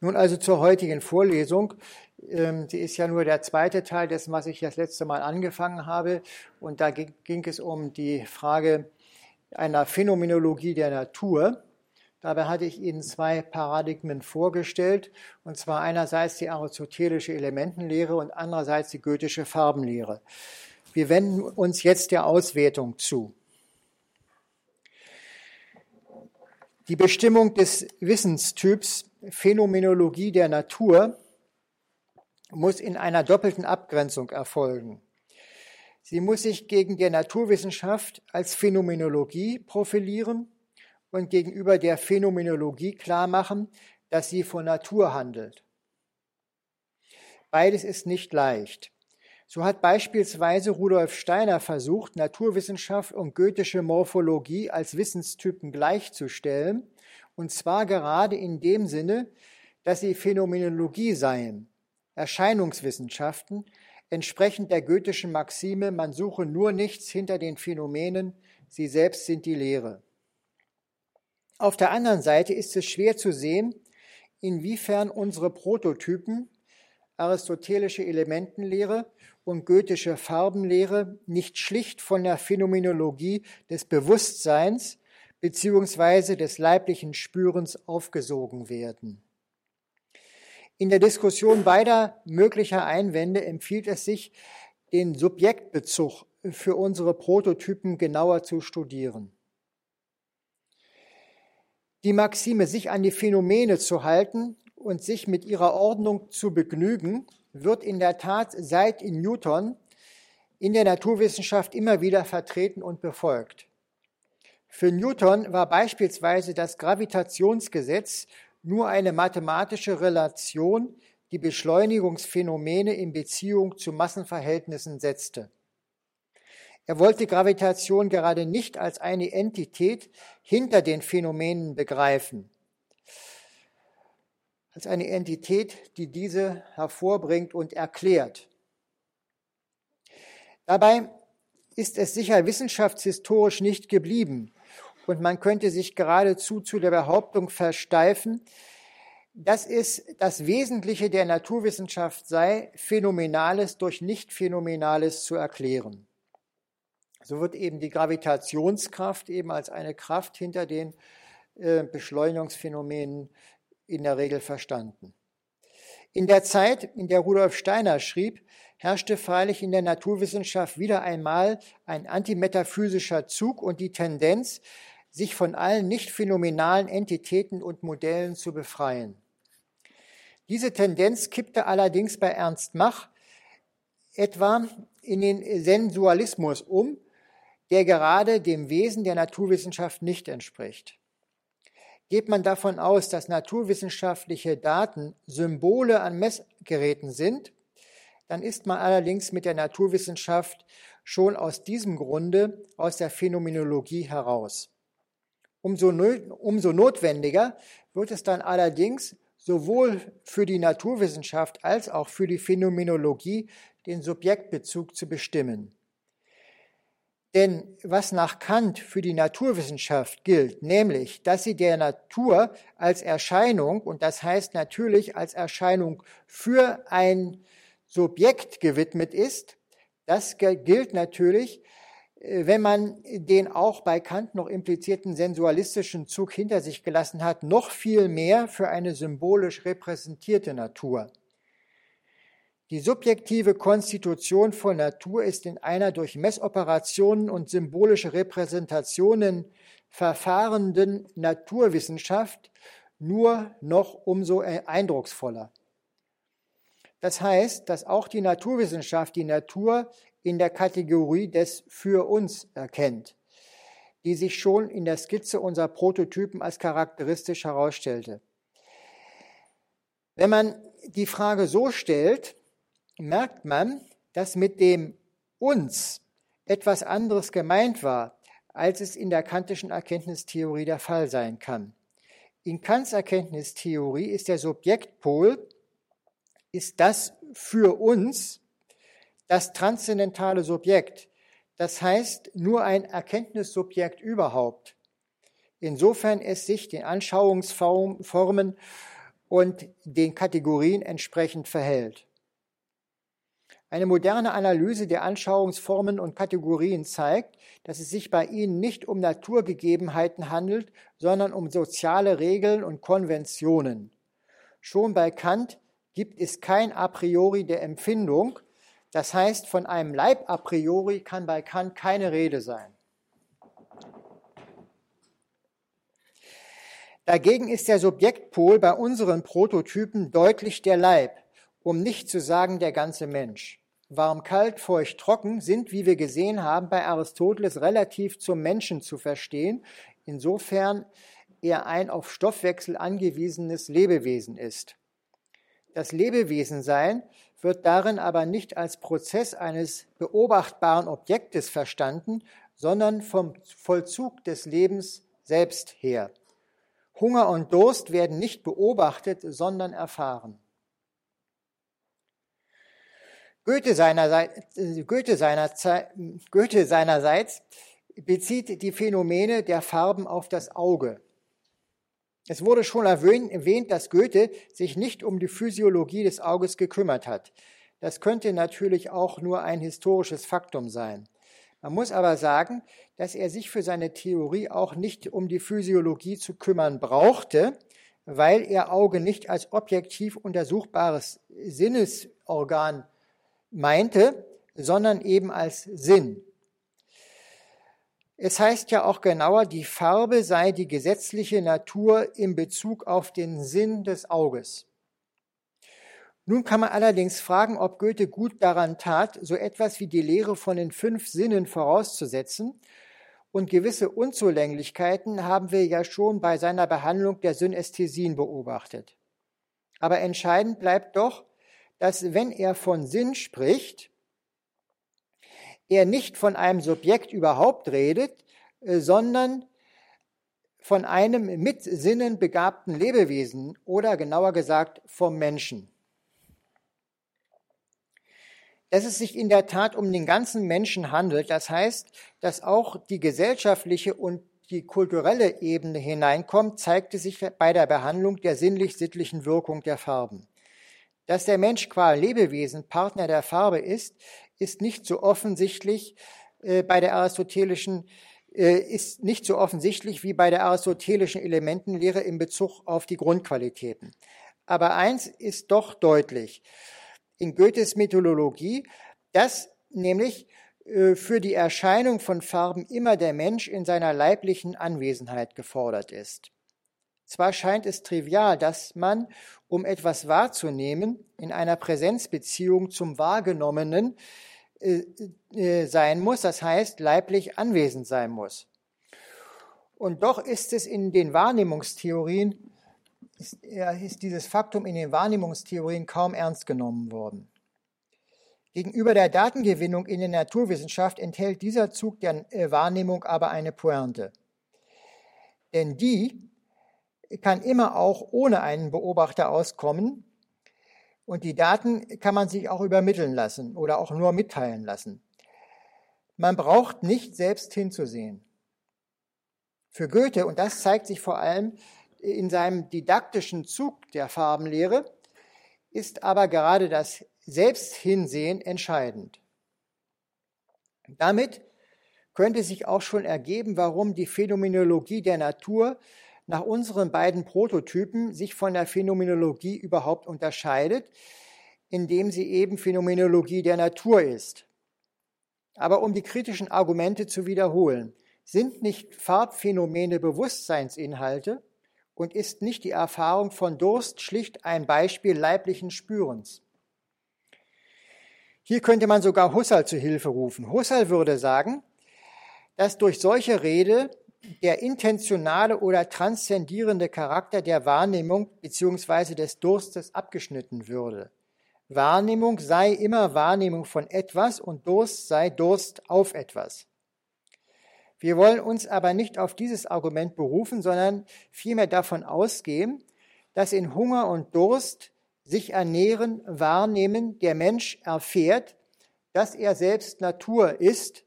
Nun also zur heutigen Vorlesung. Ähm, sie ist ja nur der zweite Teil dessen, was ich das letzte Mal angefangen habe. Und da ging es um die Frage einer Phänomenologie der Natur. Dabei hatte ich Ihnen zwei Paradigmen vorgestellt, und zwar einerseits die aristotelische Elementenlehre und andererseits die goethische Farbenlehre. Wir wenden uns jetzt der Auswertung zu. Die Bestimmung des Wissenstyps Phänomenologie der Natur muss in einer doppelten Abgrenzung erfolgen. Sie muss sich gegen der Naturwissenschaft als Phänomenologie profilieren und gegenüber der Phänomenologie klarmachen, dass sie von Natur handelt. Beides ist nicht leicht. So hat beispielsweise Rudolf Steiner versucht, Naturwissenschaft und goethische Morphologie als Wissenstypen gleichzustellen und zwar gerade in dem Sinne, dass sie Phänomenologie seien, Erscheinungswissenschaften, entsprechend der goethischen Maxime, man suche nur nichts hinter den Phänomenen, sie selbst sind die Lehre. Auf der anderen Seite ist es schwer zu sehen, inwiefern unsere Prototypen, aristotelische Elementenlehre und goethische Farbenlehre nicht schlicht von der Phänomenologie des Bewusstseins beziehungsweise des leiblichen Spürens aufgesogen werden. In der Diskussion beider möglicher Einwände empfiehlt es sich, den Subjektbezug für unsere Prototypen genauer zu studieren. Die Maxime, sich an die Phänomene zu halten und sich mit ihrer Ordnung zu begnügen, wird in der Tat seit Newton in der Naturwissenschaft immer wieder vertreten und befolgt. Für Newton war beispielsweise das Gravitationsgesetz nur eine mathematische Relation, die Beschleunigungsphänomene in Beziehung zu Massenverhältnissen setzte. Er wollte Gravitation gerade nicht als eine Entität hinter den Phänomenen begreifen, als eine Entität, die diese hervorbringt und erklärt. Dabei ist es sicher wissenschaftshistorisch nicht geblieben, und man könnte sich geradezu zu der Behauptung versteifen, dass es das Wesentliche der Naturwissenschaft sei, Phänomenales durch Nicht-Phänomenales zu erklären. So wird eben die Gravitationskraft eben als eine Kraft hinter den äh, Beschleunigungsphänomenen in der Regel verstanden. In der Zeit, in der Rudolf Steiner schrieb, herrschte freilich in der Naturwissenschaft wieder einmal ein antimetaphysischer Zug und die Tendenz, sich von allen nicht phänomenalen Entitäten und Modellen zu befreien. Diese Tendenz kippte allerdings bei Ernst Mach etwa in den Sensualismus um, der gerade dem Wesen der Naturwissenschaft nicht entspricht. Geht man davon aus, dass naturwissenschaftliche Daten Symbole an Messgeräten sind, dann ist man allerdings mit der Naturwissenschaft schon aus diesem Grunde aus der Phänomenologie heraus. Umso, umso notwendiger wird es dann allerdings sowohl für die Naturwissenschaft als auch für die Phänomenologie den Subjektbezug zu bestimmen. Denn was nach Kant für die Naturwissenschaft gilt, nämlich, dass sie der Natur als Erscheinung, und das heißt natürlich als Erscheinung für ein Subjekt gewidmet ist, das gilt natürlich äh, wenn man den auch bei Kant noch implizierten sensualistischen Zug hinter sich gelassen hat, noch viel mehr für eine symbolisch repräsentierte Natur. Die subjektive Konstitution von Natur ist in einer durch Messoperationen und symbolische Repräsentationen verfahrenden Naturwissenschaft nur noch umso eindrucksvoller. Das heißt, dass auch die Naturwissenschaft die Natur in der Kategorie des für uns erkennt, die sich schon in der Skizze unserer Prototypen als charakteristisch herausstellte. Wenn man die Frage so stellt, merkt man, dass mit dem uns etwas anderes gemeint war, als es in der kantischen Erkenntnistheorie der Fall sein kann. In Kants Erkenntnistheorie ist der Subjektpol, ist das für uns, das transzendentale Subjekt, das heißt nur ein Erkenntnissubjekt überhaupt. Insofern es sich den Anschauungsformen und den Kategorien entsprechend verhält. Eine moderne Analyse der Anschauungsformen und Kategorien zeigt, dass es sich bei ihnen nicht um Naturgegebenheiten handelt, sondern um soziale Regeln und Konventionen. Schon bei Kant gibt es kein A priori der Empfindung, das heißt, von einem Leib a priori kann bei Kant keine Rede sein. Dagegen ist der Subjektpol bei unseren Prototypen deutlich der Leib, um nicht zu sagen der ganze Mensch warm, kalt, feucht, trocken sind, wie wir gesehen haben, bei Aristoteles relativ zum Menschen zu verstehen, insofern er ein auf Stoffwechsel angewiesenes Lebewesen ist. Das Lebewesensein wird darin aber nicht als Prozess eines beobachtbaren Objektes verstanden, sondern vom Vollzug des Lebens selbst her. Hunger und Durst werden nicht beobachtet, sondern erfahren. Goethe, seinerseits, Goethe, seinerzeit, Goethe seinerseits bezieht die Phänomene der Farben auf das Auge. Es wurde schon erwähnt, dass Goethe sich nicht um die Physiologie des Auges gekümmert hat. Das könnte natürlich auch nur ein historisches Faktum sein. Man muss aber sagen, dass er sich für seine Theorie auch nicht um die Physiologie zu kümmern brauchte, weil er Auge nicht als objektiv untersuchbares Sinnesorgan meinte, sondern eben als Sinn. Es heißt ja auch genauer, die Farbe sei die gesetzliche Natur in Bezug auf den Sinn des Auges. Nun kann man allerdings fragen, ob Goethe gut daran tat, so etwas wie die Lehre von den fünf Sinnen vorauszusetzen. Und gewisse Unzulänglichkeiten haben wir ja schon bei seiner Behandlung der Synästhesien beobachtet. Aber entscheidend bleibt doch, dass wenn er von Sinn spricht, er nicht von einem Subjekt überhaupt redet, äh, sondern von einem mit Sinnen begabten Lebewesen oder genauer gesagt vom Menschen. Dass es sich in der Tat um den ganzen Menschen handelt, das heißt, dass auch die gesellschaftliche und die kulturelle Ebene hineinkommt, zeigte sich bei der Behandlung der sinnlich-sittlichen Wirkung der Farben. Dass der Mensch qua Lebewesen Partner der Farbe ist, ist nicht so offensichtlich äh, bei der aristotelischen äh, ist nicht so offensichtlich wie bei der aristotelischen Elementenlehre in Bezug auf die Grundqualitäten. Aber eins ist doch deutlich in Goethes Mythologie, dass nämlich äh, für die Erscheinung von Farben immer der Mensch in seiner leiblichen Anwesenheit gefordert ist. Zwar scheint es trivial, dass man, um etwas wahrzunehmen, in einer Präsenzbeziehung zum Wahrgenommenen äh, äh, sein muss, das heißt leiblich anwesend sein muss. Und doch ist es in den Wahrnehmungstheorien, ist, ist dieses Faktum in den Wahrnehmungstheorien kaum ernst genommen worden. Gegenüber der Datengewinnung in der Naturwissenschaft enthält dieser Zug der äh, Wahrnehmung aber eine Pointe. Denn die, kann immer auch ohne einen Beobachter auskommen. Und die Daten kann man sich auch übermitteln lassen oder auch nur mitteilen lassen. Man braucht nicht selbst hinzusehen. Für Goethe, und das zeigt sich vor allem in seinem didaktischen Zug der Farbenlehre, ist aber gerade das Selbsthinsehen entscheidend. Damit könnte sich auch schon ergeben, warum die Phänomenologie der Natur nach unseren beiden Prototypen sich von der Phänomenologie überhaupt unterscheidet, indem sie eben Phänomenologie der Natur ist. Aber um die kritischen Argumente zu wiederholen, sind nicht Farbphänomene Bewusstseinsinhalte und ist nicht die Erfahrung von Durst schlicht ein Beispiel leiblichen Spürens? Hier könnte man sogar Husserl zu Hilfe rufen. Husserl würde sagen, dass durch solche Rede der intentionale oder transzendierende Charakter der Wahrnehmung bzw. des Durstes abgeschnitten würde. Wahrnehmung sei immer Wahrnehmung von etwas und Durst sei Durst auf etwas. Wir wollen uns aber nicht auf dieses Argument berufen, sondern vielmehr davon ausgehen, dass in Hunger und Durst sich ernähren, wahrnehmen, der Mensch erfährt, dass er selbst Natur ist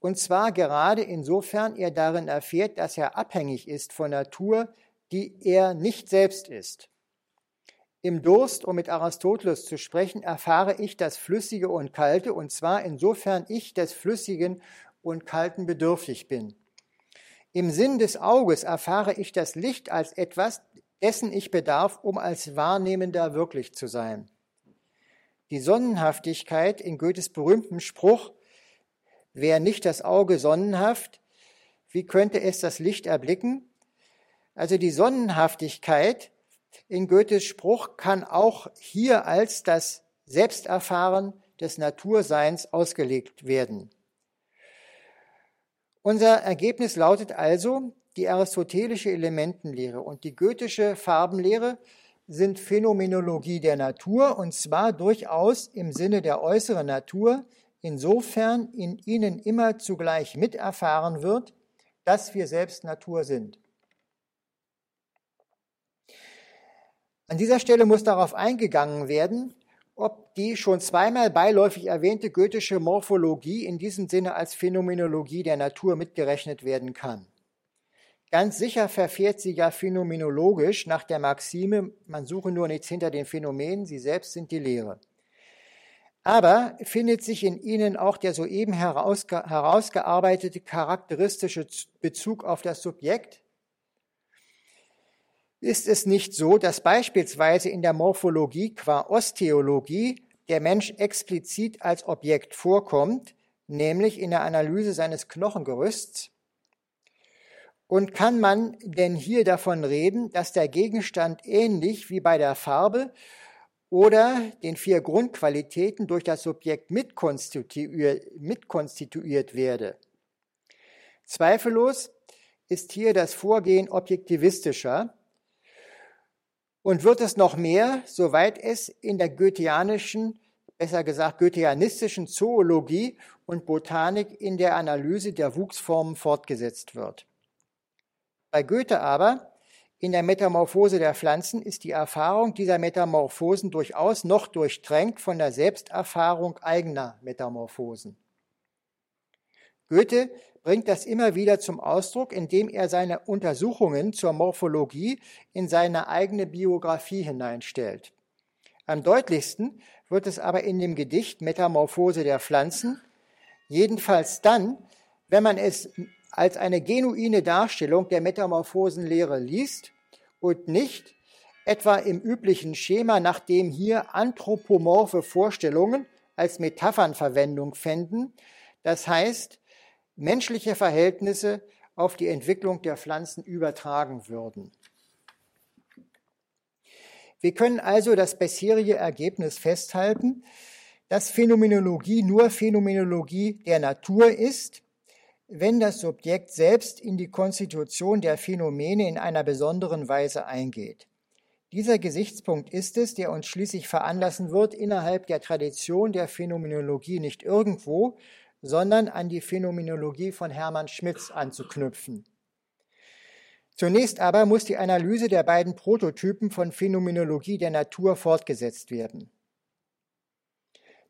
und zwar gerade insofern er darin erfährt, dass er abhängig ist von Natur, die er nicht selbst ist. Im Durst, um mit Aristoteles zu sprechen, erfahre ich das Flüssige und Kalte, und zwar insofern ich des Flüssigen und Kalten bedürftig bin. Im Sinn des Auges erfahre ich das Licht als etwas, dessen ich bedarf, um als Wahrnehmender wirklich zu sein. Die Sonnenhaftigkeit in Goethes berühmtem Spruch, wer nicht das Auge sonnenhaft, wie könnte es das Licht erblicken? Also die Sonnenhaftigkeit in Goethes Spruch kann auch hier als das Selbsterfahren des Naturseins ausgelegt werden. Unser Ergebnis lautet also, die aristotelische Elementenlehre und die goethische Farbenlehre sind Phänomenologie der Natur und zwar durchaus im Sinne der äußeren Natur, insofern in ihnen immer zugleich miterfahren wird, dass wir selbst Natur sind. An dieser Stelle muss darauf eingegangen werden, ob die schon zweimal beiläufig erwähnte goethische Morphologie in diesem Sinne als Phänomenologie der Natur mitgerechnet werden kann. Ganz sicher verfährt sie ja phänomenologisch nach der Maxime, man suche nur nichts hinter den Phänomenen, sie selbst sind die Lehre. Aber findet sich in ihnen auch der soeben herausge herausgearbeitete charakteristische Bezug auf das Subjekt? Ist es nicht so, dass beispielsweise in der Morphologie qua Osteologie der Mensch explizit als Objekt vorkommt, nämlich in der Analyse seines Knochengerüsts? Und kann man denn hier davon reden, dass der Gegenstand ähnlich wie bei der Farbe oder den vier Grundqualitäten durch das Subjekt mitkonstituiert, mitkonstituiert werde? Zweifellos ist hier das Vorgehen objektivistischer und wird es noch mehr, soweit es in der goetheanischen, besser gesagt goetheanistischen Zoologie und Botanik in der Analyse der Wuchsformen fortgesetzt wird. Bei Goethe aber in der Metamorphose der Pflanzen ist die Erfahrung dieser Metamorphosen durchaus noch durchtränkt von der Selbsterfahrung eigener Metamorphosen. Goethe bringt das immer wieder zum Ausdruck, indem er seine Untersuchungen zur Morphologie in seine eigene Biografie hineinstellt. Am deutlichsten wird es aber in dem Gedicht Metamorphose der Pflanzen, jedenfalls dann, wenn man es als eine genuine Darstellung der Metamorphosenlehre liest und nicht etwa im üblichen Schema, nach dem hier anthropomorphe Vorstellungen als Metaphernverwendung fänden, das heißt menschliche Verhältnisse auf die Entwicklung der Pflanzen übertragen würden. Wir können also das bisherige Ergebnis festhalten, dass Phänomenologie nur Phänomenologie der Natur ist wenn das Subjekt selbst in die Konstitution der Phänomene in einer besonderen Weise eingeht. Dieser Gesichtspunkt ist es, der uns schließlich veranlassen wird, innerhalb der Tradition der Phänomenologie nicht irgendwo, sondern an die Phänomenologie von Hermann Schmitz anzuknüpfen. Zunächst aber muss die Analyse der beiden Prototypen von Phänomenologie der Natur fortgesetzt werden.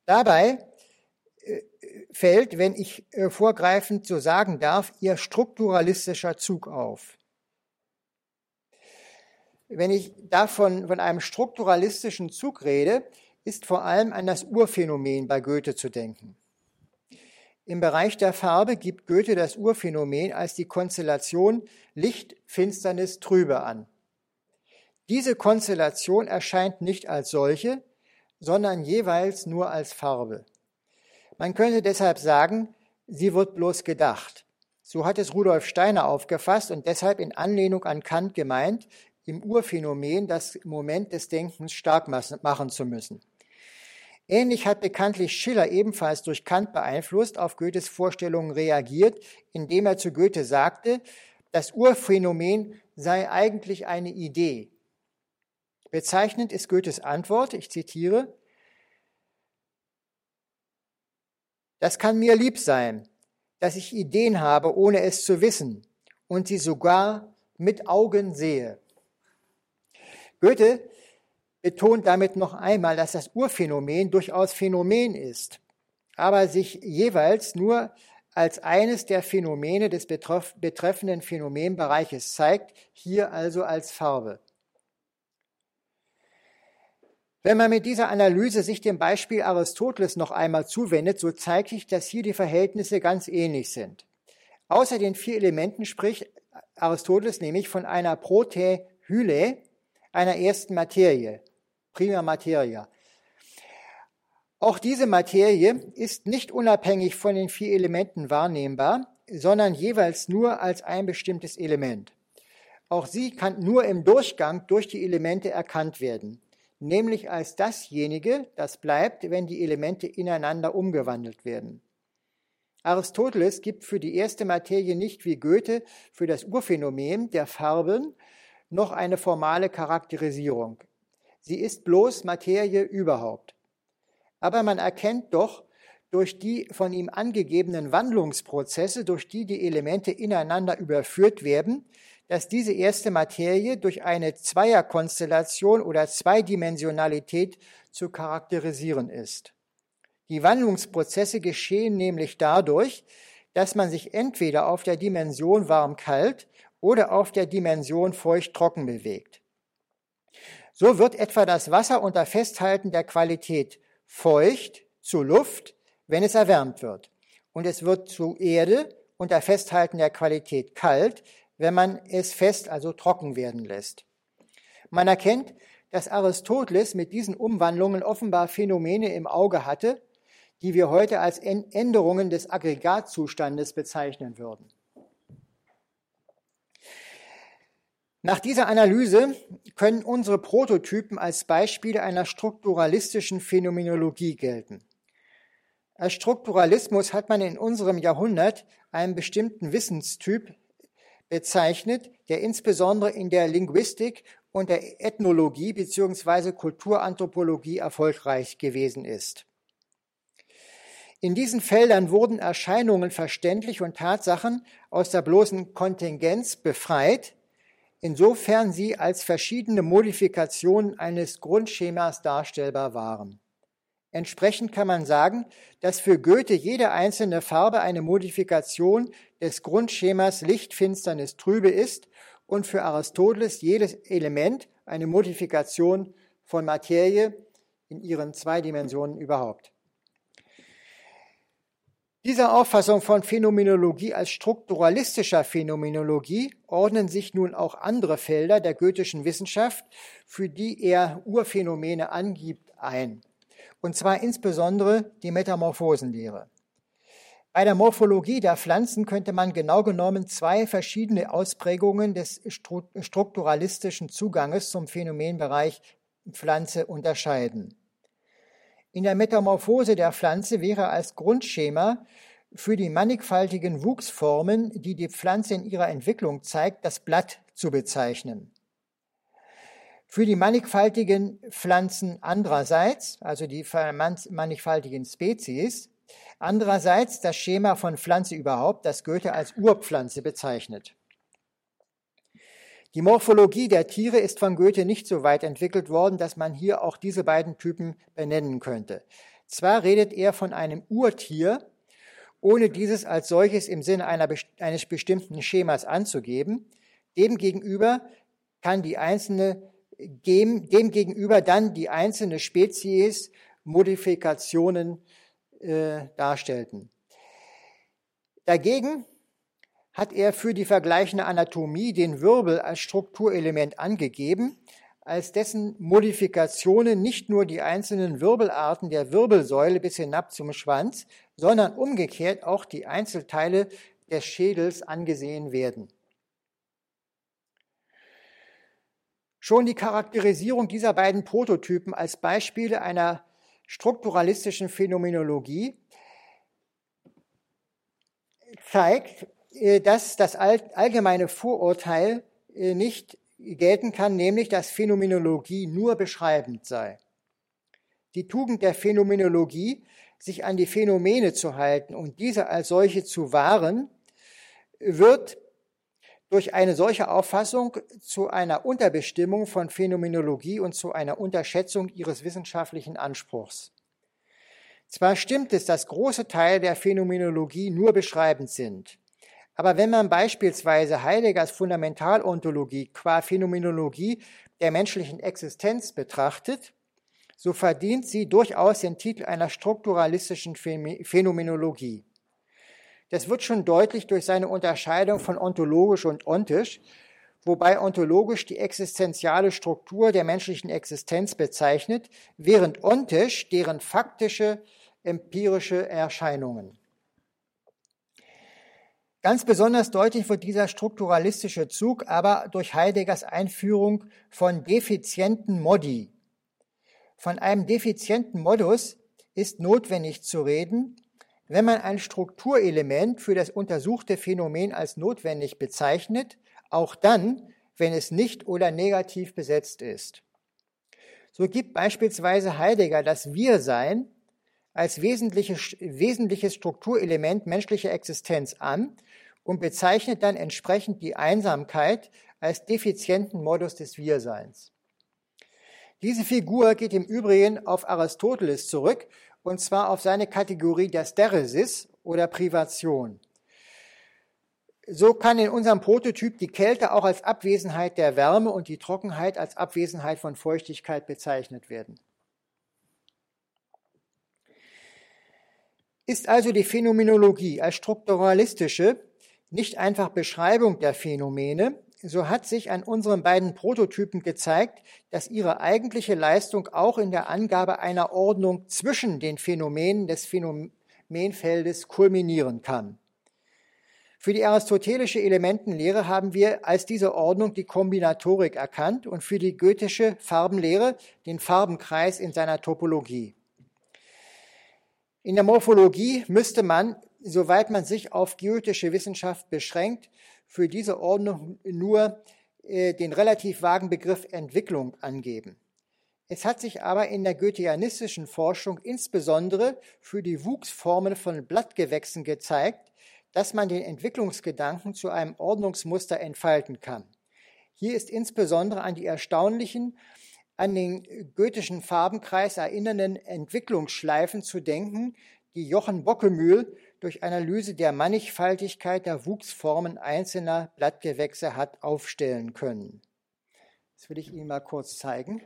Dabei fällt, wenn ich äh, vorgreifend so sagen darf, ihr strukturalistischer Zug auf. Wenn ich davon von einem strukturalistischen Zug rede, ist vor allem an das Urphänomen bei Goethe zu denken. Im Bereich der Farbe gibt Goethe das Urphänomen als die Konstellation Licht, Finsternis, Trübe an. Diese Konstellation erscheint nicht als solche, sondern jeweils nur als Farbe. Man könnte deshalb sagen, sie wird bloß gedacht. So hat es Rudolf Steiner aufgefasst und deshalb in Anlehnung an Kant gemeint, im Urphänomen das Moment des Denkens stark machen zu müssen. Ähnlich hat bekanntlich Schiller ebenfalls durch Kant beeinflusst auf Goethes Vorstellungen reagiert, indem er zu Goethe sagte, das Urphänomen sei eigentlich eine Idee. Bezeichnend ist Goethes Antwort, ich zitiere, Das kann mir lieb sein, dass ich Ideen habe, ohne es zu wissen und sie sogar mit Augen sehe. Goethe betont damit noch einmal, dass das Urphänomen durchaus Phänomen ist, aber sich jeweils nur als eines der Phänomene des betreffenden Phänomenbereiches zeigt, hier also als Farbe. Wenn man mit dieser Analyse sich dem Beispiel Aristoteles noch einmal zuwendet, so zeigt sich, dass hier die Verhältnisse ganz ähnlich sind. Außer den vier Elementen spricht Aristoteles nämlich von einer Protehyle, einer ersten Materie, prima materia. Auch diese Materie ist nicht unabhängig von den vier Elementen wahrnehmbar, sondern jeweils nur als ein bestimmtes Element. Auch sie kann nur im Durchgang durch die Elemente erkannt werden, nämlich als dasjenige, das bleibt, wenn die Elemente ineinander umgewandelt werden. Aristoteles gibt für die erste Materie nicht wie Goethe für das Urphänomen der Farben noch eine formale Charakterisierung. Sie ist bloß Materie überhaupt. Aber man erkennt doch durch die von ihm angegebenen Wandlungsprozesse, durch die die Elemente ineinander überführt werden, dass diese erste Materie durch eine Zweierkonstellation oder Zweidimensionalität zu charakterisieren ist. Die Wandlungsprozesse geschehen nämlich dadurch, dass man sich entweder auf der Dimension warm-kalt oder auf der Dimension feucht-trocken bewegt. So wird etwa das Wasser unter Festhalten der Qualität feucht zu Luft, wenn es erwärmt wird. Und es wird zu Erde unter Festhalten der Qualität kalt, wenn man es fest, also trocken werden lässt. Man erkennt, dass Aristoteles mit diesen Umwandlungen offenbar Phänomene im Auge hatte, die wir heute als Änderungen des Aggregatzustandes bezeichnen würden. Nach dieser Analyse können unsere Prototypen als Beispiele einer strukturalistischen Phänomenologie gelten. Als Strukturalismus hat man in unserem Jahrhundert einen bestimmten Wissenstyp bezeichnet, der insbesondere in der Linguistik und der Ethnologie bzw. Kulturanthropologie erfolgreich gewesen ist. In diesen Feldern wurden Erscheinungen verständlich und Tatsachen aus der bloßen Kontingenz befreit, insofern sie als verschiedene Modifikationen eines Grundschemas darstellbar waren. Entsprechend kann man sagen, dass für Goethe jede einzelne Farbe eine Modifikation des Grundschemas Licht, Finsternis, Trübe ist und für Aristoteles jedes Element eine Modifikation von Materie in ihren zwei Dimensionen überhaupt. Dieser Auffassung von Phänomenologie als strukturalistischer Phänomenologie ordnen sich nun auch andere Felder der goethischen Wissenschaft, für die er Urphänomene angibt, ein. Und zwar insbesondere die Metamorphosenlehre. Bei der Morphologie der Pflanzen könnte man genau genommen zwei verschiedene Ausprägungen des strukturalistischen Zuganges zum Phänomenbereich Pflanze unterscheiden. In der Metamorphose der Pflanze wäre als Grundschema für die mannigfaltigen Wuchsformen, die die Pflanze in ihrer Entwicklung zeigt, das Blatt zu bezeichnen. Für die mannigfaltigen Pflanzen andererseits, also die mannigfaltigen Spezies, andererseits das Schema von Pflanze überhaupt, das Goethe als Urpflanze bezeichnet. Die Morphologie der Tiere ist von Goethe nicht so weit entwickelt worden, dass man hier auch diese beiden Typen benennen könnte. Zwar redet er von einem Urtier, ohne dieses als solches im Sinne einer, eines bestimmten Schemas anzugeben. Demgegenüber kann die einzelne, dem, demgegenüber dann die einzelne Spezies Modifikationen äh, darstellten. Dagegen hat er für die vergleichende Anatomie den Wirbel als Strukturelement angegeben, als dessen Modifikationen nicht nur die einzelnen Wirbelarten der Wirbelsäule bis hinab zum Schwanz, sondern umgekehrt auch die Einzelteile des Schädels angesehen werden. Schon die Charakterisierung dieser beiden Prototypen als Beispiele einer strukturalistischen Phänomenologie zeigt, äh, dass das allgemeine Vorurteil äh, nicht gelten kann, nämlich dass Phänomenologie nur beschreibend sei. Die Tugend der Phänomenologie, sich an die Phänomene zu halten und diese als solche zu wahren, wird durch eine solche Auffassung zu einer Unterbestimmung von Phänomenologie und zu einer Unterschätzung ihres wissenschaftlichen Anspruchs. Zwar stimmt es, dass große Teile der Phänomenologie nur beschreibend sind, aber wenn man beispielsweise Heideggers Fundamentalontologie qua Phänomenologie der menschlichen Existenz betrachtet, so verdient sie durchaus den Titel einer strukturalistischen Phänomenologie. Das wird schon deutlich durch seine Unterscheidung von ontologisch und ontisch, wobei ontologisch die existenziale Struktur der menschlichen Existenz bezeichnet, während ontisch deren faktische empirische Erscheinungen. Ganz besonders deutlich wird dieser strukturalistische Zug aber durch Heideggers Einführung von defizienten Modi. Von einem defizienten Modus ist notwendig zu reden, wenn man ein Strukturelement für das untersuchte Phänomen als notwendig bezeichnet, auch dann, wenn es nicht oder negativ besetzt ist. So gibt beispielsweise Heidegger das Wir-Sein als wesentliches, wesentliches Strukturelement menschlicher Existenz an und bezeichnet dann entsprechend die Einsamkeit als defizienten Modus des Wir-Seins. Diese Figur geht im Übrigen auf Aristoteles zurück, und zwar auf seine Kategorie der Steresis oder Privation. So kann in unserem Prototyp die Kälte auch als Abwesenheit der Wärme und die Trockenheit als Abwesenheit von Feuchtigkeit bezeichnet werden. Ist also die Phänomenologie als strukturalistische nicht einfach Beschreibung der Phänomene, so hat sich an unseren beiden Prototypen gezeigt, dass ihre eigentliche Leistung auch in der Angabe einer Ordnung zwischen den Phänomenen des Phänomenfeldes kulminieren kann. Für die aristotelische Elementenlehre haben wir als diese Ordnung die Kombinatorik erkannt und für die goethische Farbenlehre den Farbenkreis in seiner Topologie. In der Morphologie müsste man, soweit man sich auf geotische Wissenschaft beschränkt, für diese Ordnung nur äh, den relativ vagen Begriff Entwicklung angeben. Es hat sich aber in der goetheanistischen Forschung insbesondere für die Wuchsformen von Blattgewächsen gezeigt, dass man den Entwicklungsgedanken zu einem Ordnungsmuster entfalten kann. Hier ist insbesondere an die erstaunlichen an den goethischen Farbenkreis erinnernden Entwicklungsschleifen zu denken, die Jochen Bockemühl durch Analyse der Mannigfaltigkeit der Wuchsformen einzelner Blattgewächse hat aufstellen können. Das will ich Ihnen mal kurz zeigen.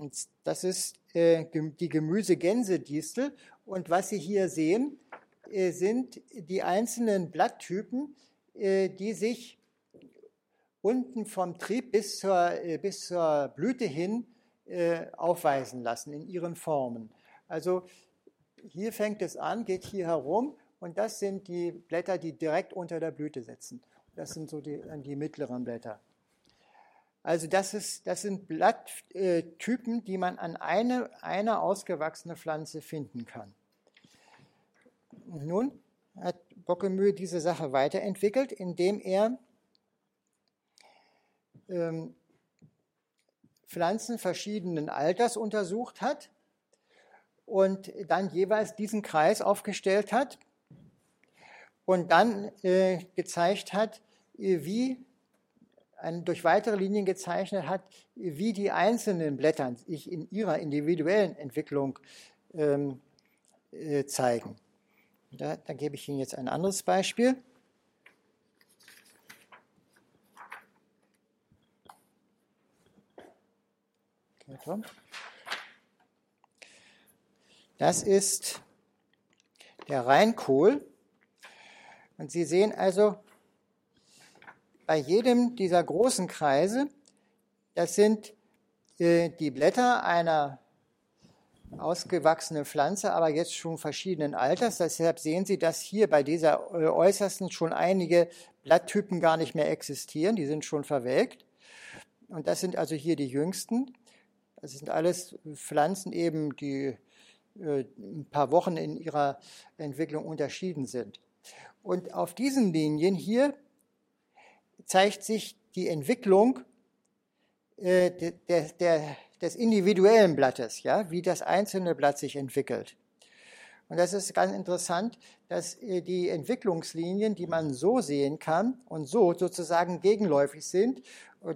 Und das ist äh, die Gemüsegänsedistel. Und was Sie hier sehen, äh, sind die einzelnen Blatttypen, äh, die sich unten vom Trieb bis zur, bis zur Blüte hin aufweisen lassen in ihren Formen. Also hier fängt es an, geht hier herum und das sind die Blätter, die direkt unter der Blüte sitzen. Das sind so die, die mittleren Blätter. Also das, ist, das sind Blatttypen, die man an eine, einer ausgewachsene Pflanze finden kann. Nun hat Bockemühl diese Sache weiterentwickelt, indem er ähm, Pflanzen verschiedenen Alters untersucht hat und dann jeweils diesen Kreis aufgestellt hat und dann äh, gezeigt hat, wie durch weitere Linien gezeichnet hat, wie die einzelnen Blätter sich in ihrer individuellen Entwicklung ähm, äh, zeigen. Da, da gebe ich Ihnen jetzt ein anderes Beispiel. Das ist der Rheinkohl. Und Sie sehen also, bei jedem dieser großen Kreise, das sind äh, die Blätter einer ausgewachsenen Pflanze, aber jetzt schon verschiedenen Alters. Deshalb sehen Sie, dass hier bei dieser äh, äußersten schon einige Blatttypen gar nicht mehr existieren. Die sind schon verwelkt. Und das sind also hier die jüngsten. Das sind alles Pflanzen eben, die äh, ein paar Wochen in ihrer Entwicklung unterschieden sind. Und auf diesen Linien hier zeigt sich die Entwicklung äh, des individuellen Blattes, ja, wie das einzelne Blatt sich entwickelt. Und das ist ganz interessant, dass äh, die Entwicklungslinien, die man so sehen kann und so sozusagen gegenläufig sind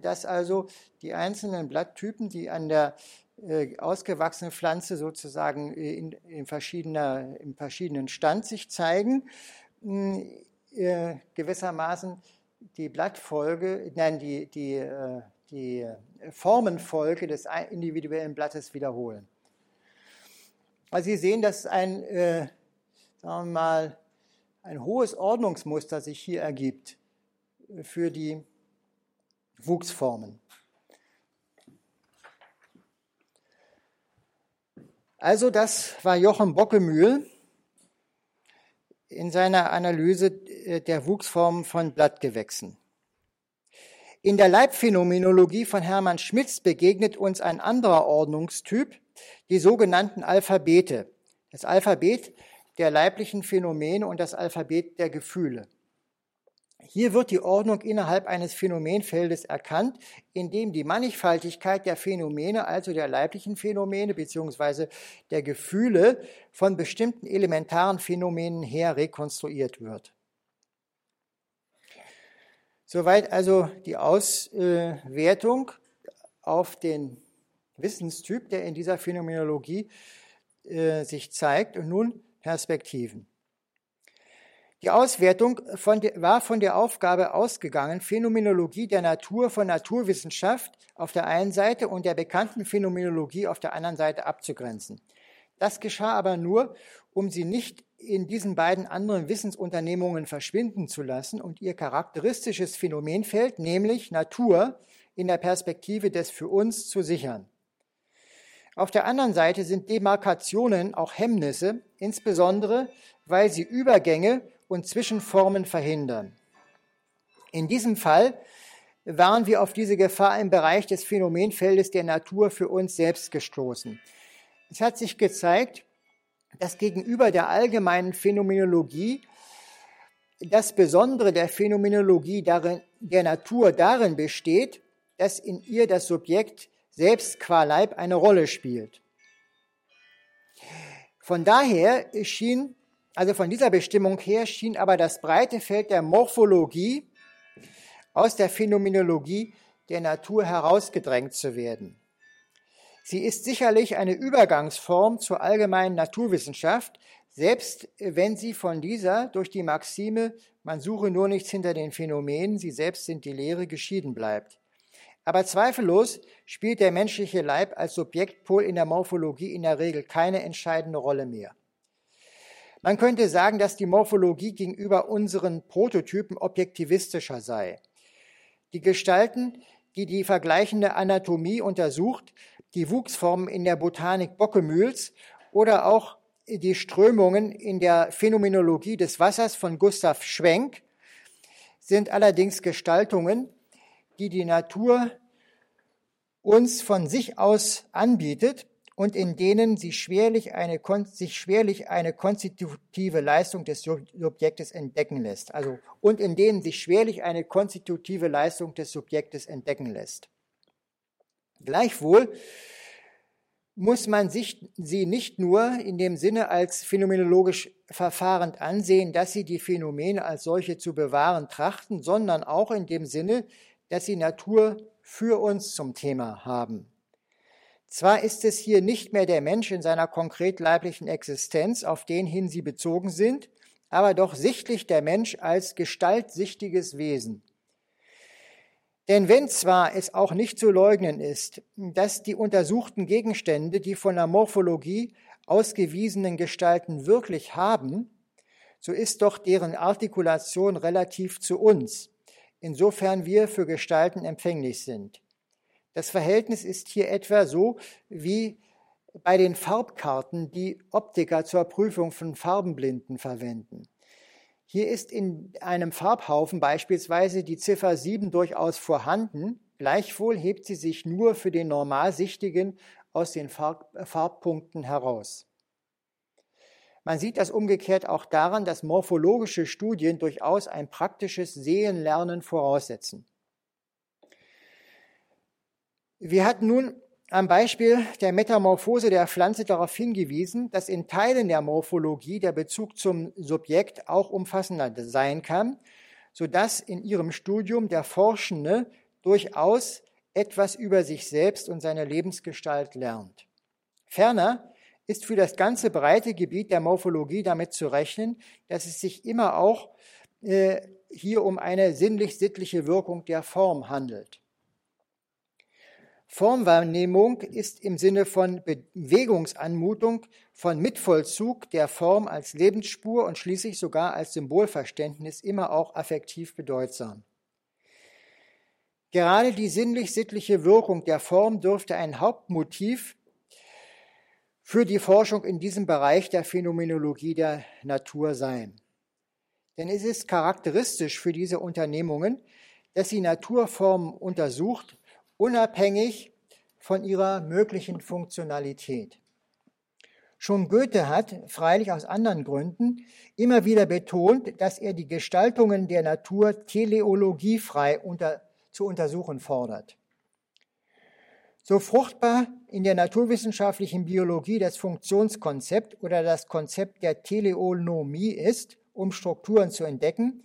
dass also die einzelnen Blatttypen, die an der äh, ausgewachsene Pflanze sozusagen in, in, verschiedener, in verschiedenen Stand sich zeigen. Hm, äh, gewissermaßen die Blattfolge, nein, die, die, äh, die Formenfolge des individuellen Blattes wiederholen. Also Sie sehen, dass ein, äh, sagen wir mal, ein hohes Ordnungsmuster sich hier ergibt für die Wuchsformen. Also das war Jochen Bockemühl in seiner Analyse äh, der Wuchsformen von Blattgewächsen. In der Leibphänomenologie von Hermann Schmitz begegnet uns ein anderer Ordnungstyp, die sogenannten Alphabete. Das Alphabet der leiblichen Phänomene und das Alphabet der Gefühle. Hier wird die Ordnung innerhalb eines Phänomenfeldes erkannt, in dem die Mannigfaltigkeit der Phänomene, also der leiblichen Phänomene bzw. der Gefühle von bestimmten elementaren Phänomenen her rekonstruiert wird. Soweit also die Auswertung auf den Wissenstyp, der in dieser Phänomenologie äh, sich zeigt. Und nun Perspektiven. Die Auswertung von war von der Aufgabe ausgegangen, Phänomenologie der Natur von Naturwissenschaft auf der einen Seite und der bekannten Phänomenologie auf der anderen Seite abzugrenzen. Das geschah aber nur, um sie nicht in diesen beiden anderen Wissensunternehmungen verschwinden zu lassen und ihr charakteristisches Phänomenfeld, nämlich Natur, in der Perspektive des für uns zu sichern. Auf der anderen Seite sind Demarkationen auch Hemmnisse, insbesondere weil sie Übergänge und Zwischenformen verhindern. In diesem Fall waren wir auf diese Gefahr im Bereich des Phänomenfeldes der Natur für uns selbst gestoßen. Es hat sich gezeigt, dass gegenüber der allgemeinen Phänomenologie das Besondere der Phänomenologie darin, der Natur darin besteht, dass in ihr das Subjekt selbst qua Leib eine Rolle spielt. Von daher schien, also von dieser Bestimmung her, schien aber das breite Feld der Morphologie aus der Phänomenologie der Natur herausgedrängt zu werden. Sie ist sicherlich eine Übergangsform zur allgemeinen Naturwissenschaft, selbst wenn sie von dieser durch die Maxime, man suche nur nichts hinter den Phänomenen, sie selbst sind die Lehre, geschieden bleibt. Aber zweifellos spielt der menschliche Leib als Subjektpol in der Morphologie in der Regel keine entscheidende Rolle mehr. Man könnte sagen, dass die Morphologie gegenüber unseren Prototypen objektivistischer sei. Die Gestalten, die die vergleichende Anatomie untersucht, die Wuchsformen in der Botanik Bockemühls oder auch die Strömungen in der Phänomenologie des Wassers von Gustav Schwenk, sind allerdings Gestaltungen, die die Natur uns von sich aus anbietet und in denen sie schwerlich eine, sich schwerlich eine konstitutive Leistung des Subjektes entdecken lässt. Also, und in denen sich schwerlich eine konstitutive Leistung des Subjektes entdecken lässt. Gleichwohl muss man sich sie nicht nur in dem Sinne als phänomenologisch verfahrend ansehen, dass sie die Phänomene als solche zu bewahren trachten, sondern auch in dem Sinne, dass sie Natur für uns zum Thema haben. Zwar ist es hier nicht mehr der Mensch in seiner konkret leiblichen Existenz, auf den hin sie bezogen sind, aber doch sichtlich der Mensch als gestaltsichtiges Wesen. Denn wenn zwar es auch nicht zu leugnen ist, dass die untersuchten Gegenstände die von der Morphologie ausgewiesenen Gestalten wirklich haben, so ist doch deren Artikulation relativ zu uns, insofern wir für Gestalten empfänglich sind. Das Verhältnis ist hier etwa so wie bei den Farbkarten, die Optiker zur Prüfung von Farbenblinden verwenden. Hier ist in einem Farbhaufen beispielsweise die Ziffer 7 durchaus vorhanden, gleichwohl hebt sie sich nur für den Normalsichtigen aus den Farbpunkten heraus. Man sieht das umgekehrt auch daran, dass morphologische Studien durchaus ein praktisches Sehenlernen voraussetzen. Wir hatten nun am Beispiel der Metamorphose der Pflanze darauf hingewiesen, dass in Teilen der Morphologie der Bezug zum Subjekt auch umfassender sein kann, sodass in ihrem Studium der Forschende durchaus etwas über sich selbst und seine Lebensgestalt lernt. Ferner ist für das ganze breite Gebiet der Morphologie damit zu rechnen, dass es sich immer auch äh, hier um eine sinnlich-sittliche Wirkung der Form handelt. Formwahrnehmung ist im Sinne von Bewegungsanmutung, von Mitvollzug der Form als Lebensspur und schließlich sogar als Symbolverständnis immer auch affektiv bedeutsam. Gerade die sinnlich-sittliche Wirkung der Form dürfte ein Hauptmotiv für die Forschung in diesem Bereich der Phänomenologie der Natur sein. Denn es ist charakteristisch für diese Unternehmungen, dass sie Naturformen untersucht, unabhängig von ihrer möglichen Funktionalität. Schon Goethe hat, freilich aus anderen Gründen, immer wieder betont, dass er die Gestaltungen der Natur teleologiefrei unter zu untersuchen fordert. So fruchtbar in der naturwissenschaftlichen Biologie das Funktionskonzept oder das Konzept der Teleonomie ist, um Strukturen zu entdecken,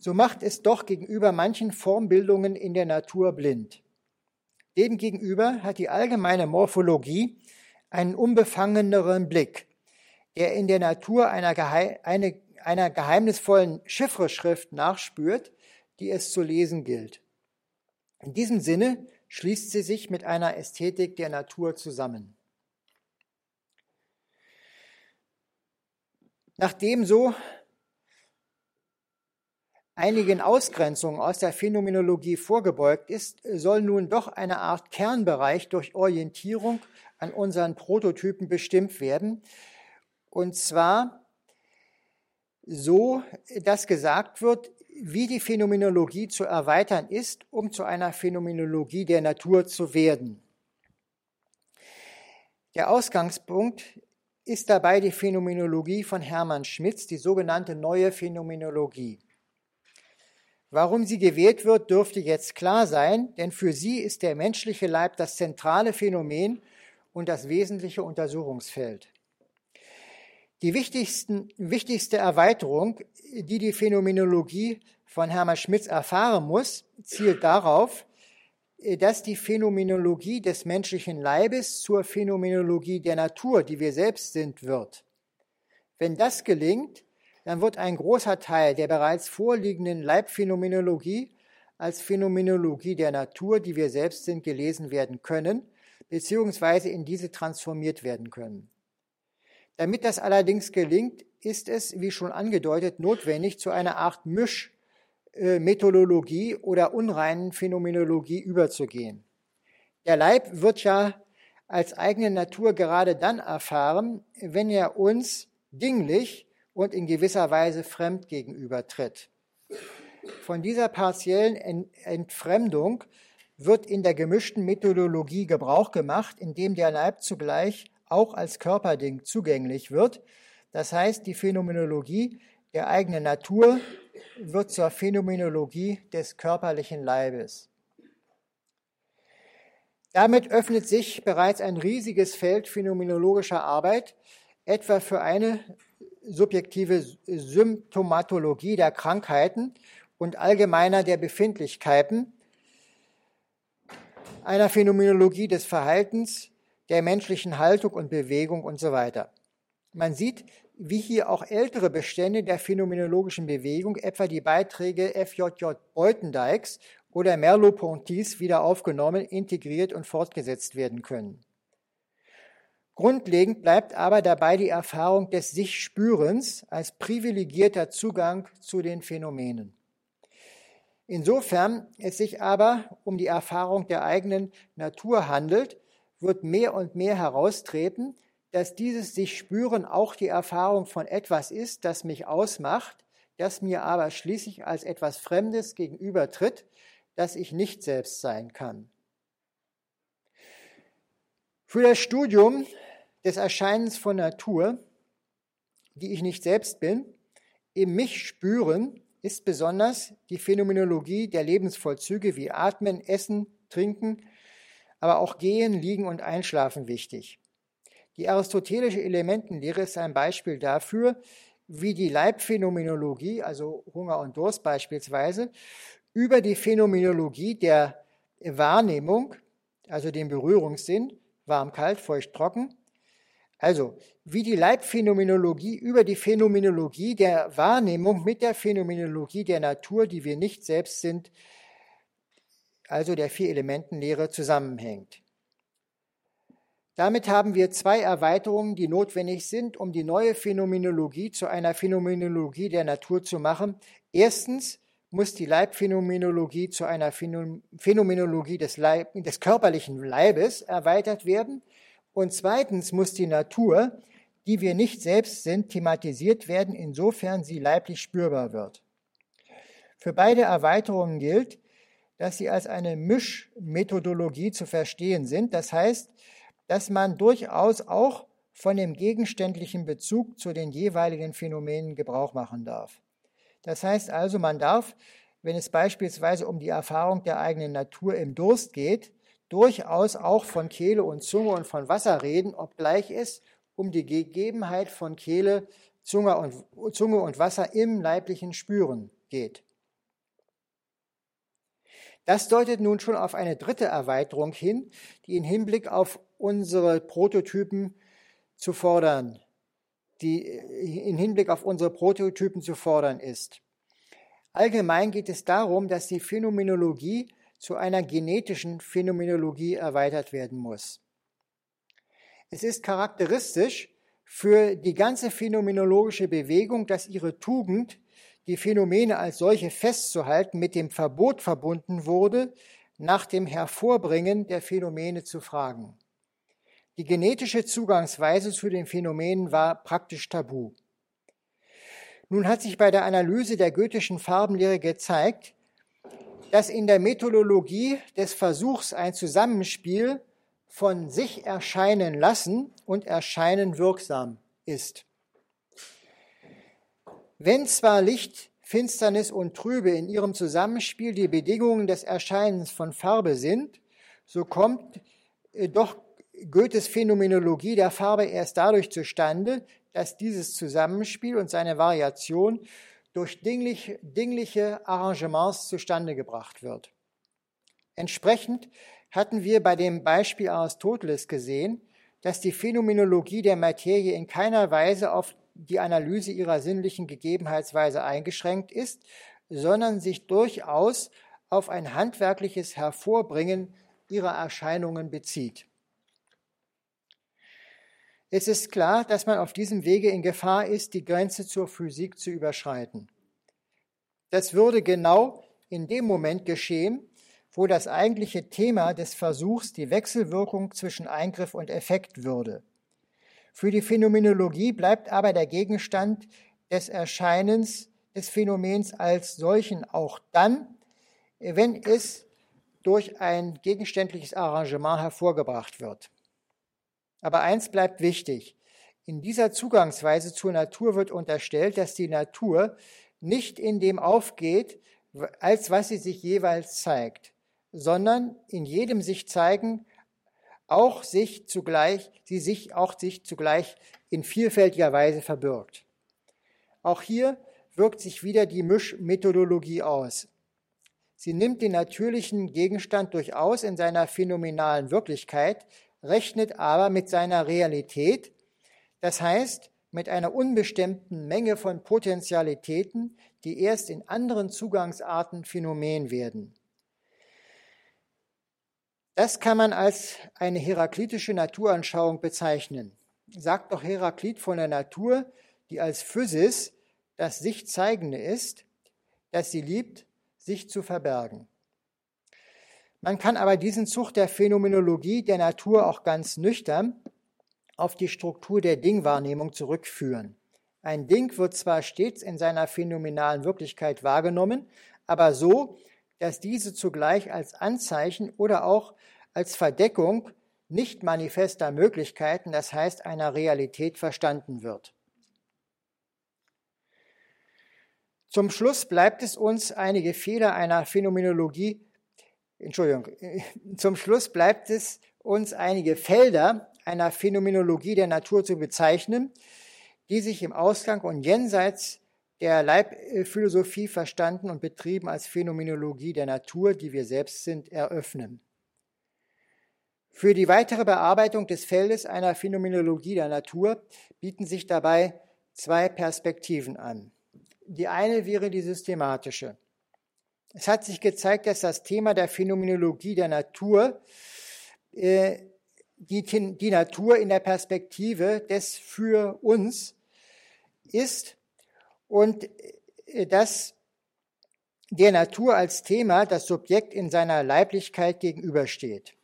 so macht es doch gegenüber manchen Formbildungen in der Natur blind. Demgegenüber hat die allgemeine Morphologie einen unbefangeneren Blick, der in der Natur einer, Geheim, eine, einer geheimnisvollen Chiffreschrift nachspürt, die es zu lesen gilt. In diesem Sinne schließt sie sich mit einer Ästhetik der Natur zusammen. Nachdem so einigen Ausgrenzungen aus der Phänomenologie vorgebeugt ist, soll nun doch eine Art Kernbereich durch Orientierung an unseren Prototypen bestimmt werden. Und zwar so, dass gesagt wird, wie die Phänomenologie zu erweitern ist, um zu einer Phänomenologie der Natur zu werden. Der Ausgangspunkt ist dabei die Phänomenologie von Hermann Schmitz, die sogenannte neue Phänomenologie. Warum sie gewählt wird, dürfte jetzt klar sein, denn für sie ist der menschliche Leib das zentrale Phänomen und das wesentliche Untersuchungsfeld. Die wichtigste Erweiterung, die die Phänomenologie von Hermann Schmitz erfahren muss, zielt darauf, dass die Phänomenologie des menschlichen Leibes zur Phänomenologie der Natur, die wir selbst sind, wird. Wenn das gelingt, dann wird ein großer Teil der bereits vorliegenden Leibphänomenologie als Phänomenologie der Natur, die wir selbst sind, gelesen werden können, beziehungsweise in diese transformiert werden können. Damit das allerdings gelingt, ist es, wie schon angedeutet, notwendig, zu einer Art Mischmethodologie oder unreinen Phänomenologie überzugehen. Der Leib wird ja als eigene Natur gerade dann erfahren, wenn er uns dinglich und in gewisser Weise fremd gegenübertritt. Von dieser partiellen Entfremdung wird in der gemischten Methodologie Gebrauch gemacht, indem der Leib zugleich auch als Körperding zugänglich wird. Das heißt, die Phänomenologie der eigenen Natur wird zur Phänomenologie des körperlichen Leibes. Damit öffnet sich bereits ein riesiges Feld phänomenologischer Arbeit, etwa für eine subjektive Symptomatologie der Krankheiten und allgemeiner der Befindlichkeiten, einer Phänomenologie des Verhaltens, der menschlichen Haltung und Bewegung und so weiter. Man sieht, wie hier auch ältere Bestände der phänomenologischen Bewegung, etwa die Beiträge FJJ Beutendijks oder Merleau-Ponty's wieder aufgenommen, integriert und fortgesetzt werden können. Grundlegend bleibt aber dabei die Erfahrung des Sich-Spürens als privilegierter Zugang zu den Phänomenen. Insofern es sich aber um die Erfahrung der eigenen Natur handelt, wird mehr und mehr heraustreten, dass dieses sich spüren auch die Erfahrung von etwas ist, das mich ausmacht, das mir aber schließlich als etwas Fremdes gegenübertritt, das ich nicht selbst sein kann. Für das Studium des Erscheinens von Natur, die ich nicht selbst bin, im Mich spüren, ist besonders die Phänomenologie der Lebensvollzüge wie Atmen, Essen, Trinken, aber auch Gehen, Liegen und Einschlafen wichtig. Die aristotelische Elementenlehre ist ein Beispiel dafür, wie die Leibphänomenologie, also Hunger und Durst beispielsweise, über die Phänomenologie der Wahrnehmung, also den Berührungssinn, warm, kalt, feucht, trocken. Also, wie die Leibphänomenologie über die Phänomenologie der Wahrnehmung mit der Phänomenologie der Natur, die wir nicht selbst sind, also der Vier-Elementen-Lehre, zusammenhängt. Damit haben wir zwei Erweiterungen, die notwendig sind, um die neue Phänomenologie zu einer Phänomenologie der Natur zu machen. Erstens muss die Leibphänomenologie zu einer Phänomenologie des, Leib, des körperlichen Leibes erweitert werden. Und zweitens muss die Natur, die wir nicht selbst sind, thematisiert werden, insofern sie leiblich spürbar wird. Für beide Erweiterungen gilt, dass sie als eine Mischmethodologie zu verstehen sind. Das heißt, dass man durchaus auch von dem gegenständlichen Bezug zu den jeweiligen Phänomenen Gebrauch machen darf. Das heißt also, man darf, wenn es beispielsweise um die Erfahrung der eigenen Natur im Durst geht, durchaus auch von Kehle und Zunge und von Wasser reden, obgleich es um die Gegebenheit von Kehle, Zunge und, Zunge und Wasser im leiblichen Spüren geht. Das deutet nun schon auf eine dritte Erweiterung hin, die in Hinblick auf unsere Prototypen zu fordern, die in Hinblick auf unsere Prototypen zu fordern ist. Allgemein geht es darum, dass die Phänomenologie zu einer genetischen Phänomenologie erweitert werden muss. Es ist charakteristisch für die ganze phänomenologische Bewegung, dass ihre Tugend, die Phänomene als solche festzuhalten, mit dem Verbot verbunden wurde, nach dem Hervorbringen der Phänomene zu fragen. Die genetische Zugangsweise zu den Phänomenen war praktisch tabu. Nun hat sich bei der Analyse der goethischen Farbenlehre gezeigt, dass in der Methodologie des Versuchs ein Zusammenspiel von sich erscheinen lassen und erscheinen wirksam ist. Wenn zwar Licht, Finsternis und Trübe in ihrem Zusammenspiel die Bedingungen des Erscheinens von Farbe sind, so kommt äh, doch Goethes Phänomenologie der Farbe erst dadurch zustande, dass dieses Zusammenspiel und seine Variation durch dinglich, dingliche Arrangements zustande gebracht wird. Entsprechend hatten wir bei dem Beispiel Aristoteles gesehen, dass die Phänomenologie der Materie in keiner Weise auf die Analyse ihrer sinnlichen Gegebenheitsweise eingeschränkt ist, sondern sich durchaus auf ein handwerkliches Hervorbringen ihrer Erscheinungen bezieht. Es ist klar, dass man auf diesem Wege in Gefahr ist, die Grenze zur Physik zu überschreiten. Das würde genau in dem Moment geschehen, wo das eigentliche Thema des Versuchs die Wechselwirkung zwischen Eingriff und Effekt würde. Für die Phänomenologie bleibt aber der Gegenstand des Erscheinens des Phänomens als solchen auch dann, wenn es durch ein gegenständliches Arrangement hervorgebracht wird. Aber eins bleibt wichtig. In dieser Zugangsweise zur Natur wird unterstellt, dass die Natur nicht in dem aufgeht, als was sie sich jeweils zeigt, sondern in jedem sich zeigen, auch sich zugleich, sie sich auch sich zugleich in vielfältiger Weise verbirgt. Auch hier wirkt sich wieder die Mischmethodologie aus. Sie nimmt den natürlichen Gegenstand durchaus in seiner phänomenalen Wirklichkeit, rechnet aber mit seiner Realität, das heißt mit einer unbestimmten Menge von Potentialitäten, die erst in anderen Zugangsarten Phänomen werden. Das kann man als eine heraklitische Naturanschauung bezeichnen. Sagt doch Heraklit von der Natur, die als Physis das sich zeigende ist, dass sie liebt, sich zu verbergen. Man kann aber diesen Zug der Phänomenologie der Natur auch ganz nüchtern auf die Struktur der Dingwahrnehmung zurückführen. Ein Ding wird zwar stets in seiner phänomenalen Wirklichkeit wahrgenommen, aber so, dass diese zugleich als Anzeichen oder auch als Verdeckung nicht manifester Möglichkeiten, das heißt einer Realität verstanden wird. Zum Schluss bleibt es uns, einige Fehler einer Phänomenologie Entschuldigung, zum Schluss bleibt es uns einige Felder einer Phänomenologie der Natur zu bezeichnen, die sich im Ausgang und jenseits der Leibphilosophie verstanden und betrieben als Phänomenologie der Natur, die wir selbst sind, eröffnen. Für die weitere Bearbeitung des Feldes einer Phänomenologie der Natur bieten sich dabei zwei Perspektiven an. Die eine wäre die systematische. Es hat sich gezeigt, dass das Thema der Phänomenologie der Natur äh, die, die Natur in der Perspektive des für uns ist und äh, dass der Natur als Thema das Subjekt in seiner Leiblichkeit gegenübersteht.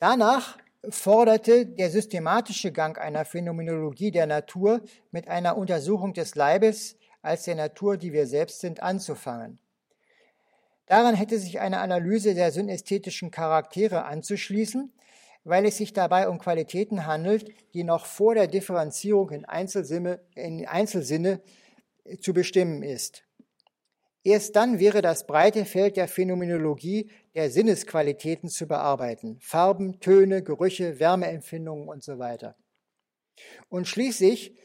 Danach forderte der systematische Gang einer Phänomenologie der Natur mit einer Untersuchung des Leibes als der Natur, die wir selbst sind, anzufangen. Daran hätte sich eine Analyse der synästhetischen Charaktere anzuschließen, weil es sich dabei um Qualitäten handelt, die noch vor der Differenzierung in Einzelsinne, in Einzelsinne zu bestimmen ist. Erst dann wäre das breite Feld der Phänomenologie der Sinnesqualitäten zu bearbeiten. Farben, Töne, Gerüche, Wärmeempfindungen und so weiter. Und schließlich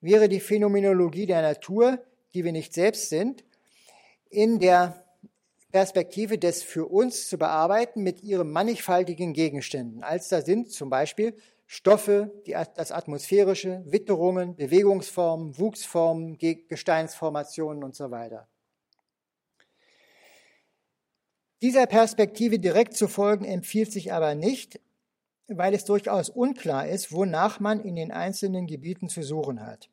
wäre die Phänomenologie der Natur, die wir nicht selbst sind, in der Perspektive des für uns zu bearbeiten mit ihren mannigfaltigen Gegenständen, als da sind zum Beispiel Stoffe, die, das Atmosphärische, Witterungen, Bewegungsformen, Wuchsformen, Gesteinsformationen und so weiter. Dieser Perspektive direkt zu folgen empfiehlt sich aber nicht, weil es durchaus unklar ist, wonach man in den einzelnen Gebieten zu suchen hat.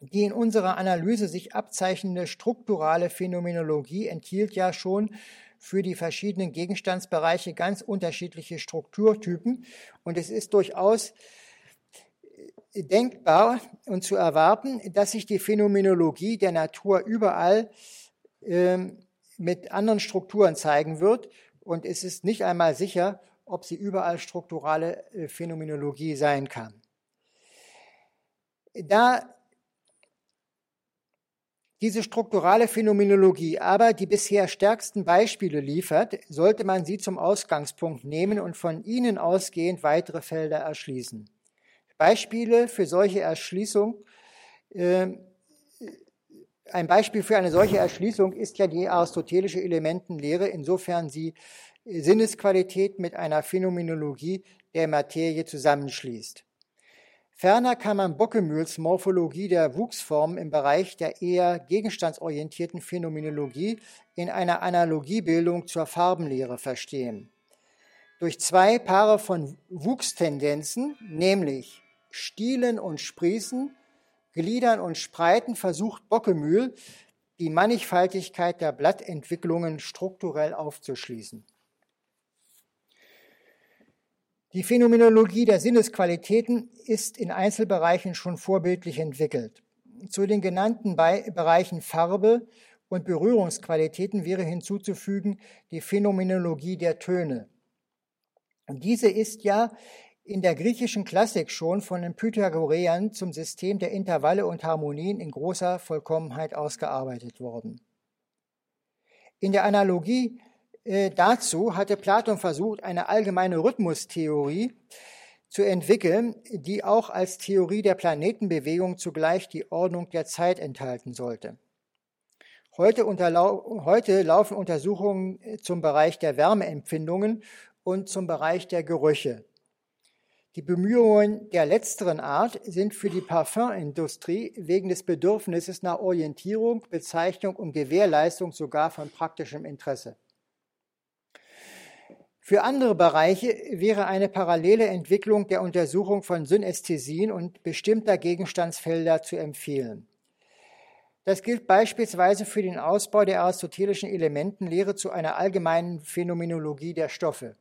Die in unserer Analyse sich abzeichnende strukturale Phänomenologie enthielt ja schon für die verschiedenen Gegenstandsbereiche ganz unterschiedliche Strukturtypen und es ist durchaus denkbar und zu erwarten, dass sich die Phänomenologie der Natur überall äh, mit anderen Strukturen zeigen wird und es ist nicht einmal sicher, ob sie überall strukturale äh, Phänomenologie sein kann. Da diese strukturale Phänomenologie aber die bisher stärksten Beispiele liefert, sollte man sie zum Ausgangspunkt nehmen und von ihnen ausgehend weitere Felder erschließen. Beispiele für solche Erschließung, äh, ein Beispiel für eine solche Erschließung ist ja die aristotelische Elementenlehre, insofern sie Sinnesqualität mit einer Phänomenologie der Materie zusammenschließt. Ferner kann man Bockemühls Morphologie der Wuchsformen im Bereich der eher gegenstandsorientierten Phänomenologie in einer Analogiebildung zur Farbenlehre verstehen. Durch zwei Paare von Wuchstendenzen, nämlich Stielen und Sprießen, Gliedern und Spreiten, versucht Bockemühl, die Mannigfaltigkeit der Blattentwicklungen strukturell aufzuschließen. Die Phänomenologie der Sinnesqualitäten ist in Einzelbereichen schon vorbildlich entwickelt. Zu den genannten Bereichen Farbe und Berührungsqualitäten wäre hinzuzufügen die Phänomenologie der Töne. Und diese ist ja in der griechischen Klassik schon von den Pythagoreern zum System der Intervalle und Harmonien in großer Vollkommenheit ausgearbeitet worden. In der Analogie äh, dazu hatte Platon versucht, eine allgemeine Rhythmustheorie zu entwickeln, die auch als Theorie der Planetenbewegung zugleich die Ordnung der Zeit enthalten sollte. Heute, heute, laufen Untersuchungen äh, zum Bereich der Wärmeempfindungen und zum Bereich der Gerüche. Die Bemühungen der letzteren Art sind für die Parfümindustrie wegen des Bedürfnisses nach Orientierung, Bezeichnung und Gewährleistung sogar von praktischem Interesse. Für andere Bereiche wäre eine parallele Entwicklung der Untersuchung von Synästhesien und bestimmter Gegenstandsfelder zu empfehlen. Das gilt beispielsweise für den Ausbau der aristotelischen Elementenlehre zu einer allgemeinen Phänomenologie der Stoffe.